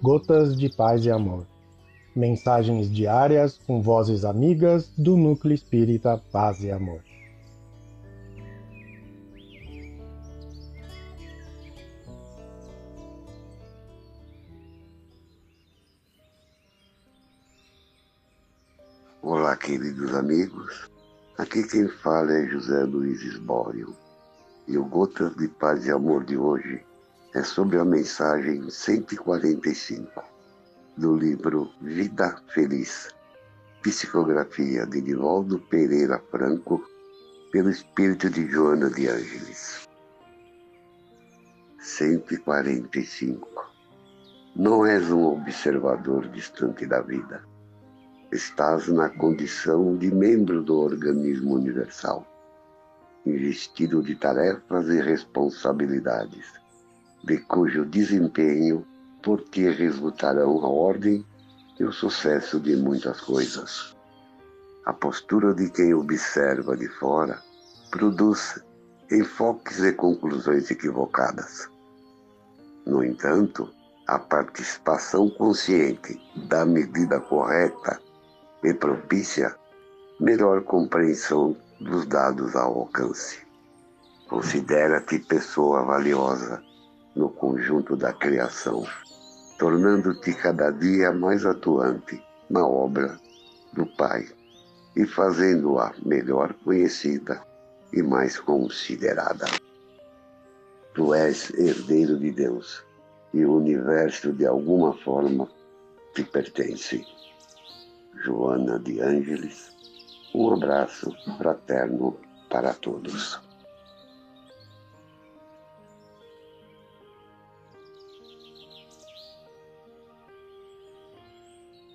Gotas de Paz e Amor. Mensagens diárias com vozes amigas do Núcleo Espírita Paz e Amor. Olá, queridos amigos. Aqui quem fala é José Luiz Esbório. E o Gotas de Paz e Amor de hoje é sobre a mensagem 145 do livro Vida Feliz, psicografia de Nivaldo Pereira Franco, pelo espírito de Joana de Ângeles. 145 Não és um observador distante da vida. Estás na condição de membro do organismo universal, investido de tarefas e responsabilidades de cujo desempenho por ti resultarão a ordem e o sucesso de muitas coisas. A postura de quem observa de fora produz enfoques e conclusões equivocadas. No entanto, a participação consciente da medida correta e propícia melhor compreensão dos dados ao alcance. Considera-te pessoa valiosa no conjunto da criação, tornando-te cada dia mais atuante na obra do Pai e fazendo-a melhor conhecida e mais considerada. Tu és herdeiro de Deus e o universo de alguma forma te pertence. Joana de Ângeles, um abraço fraterno para todos.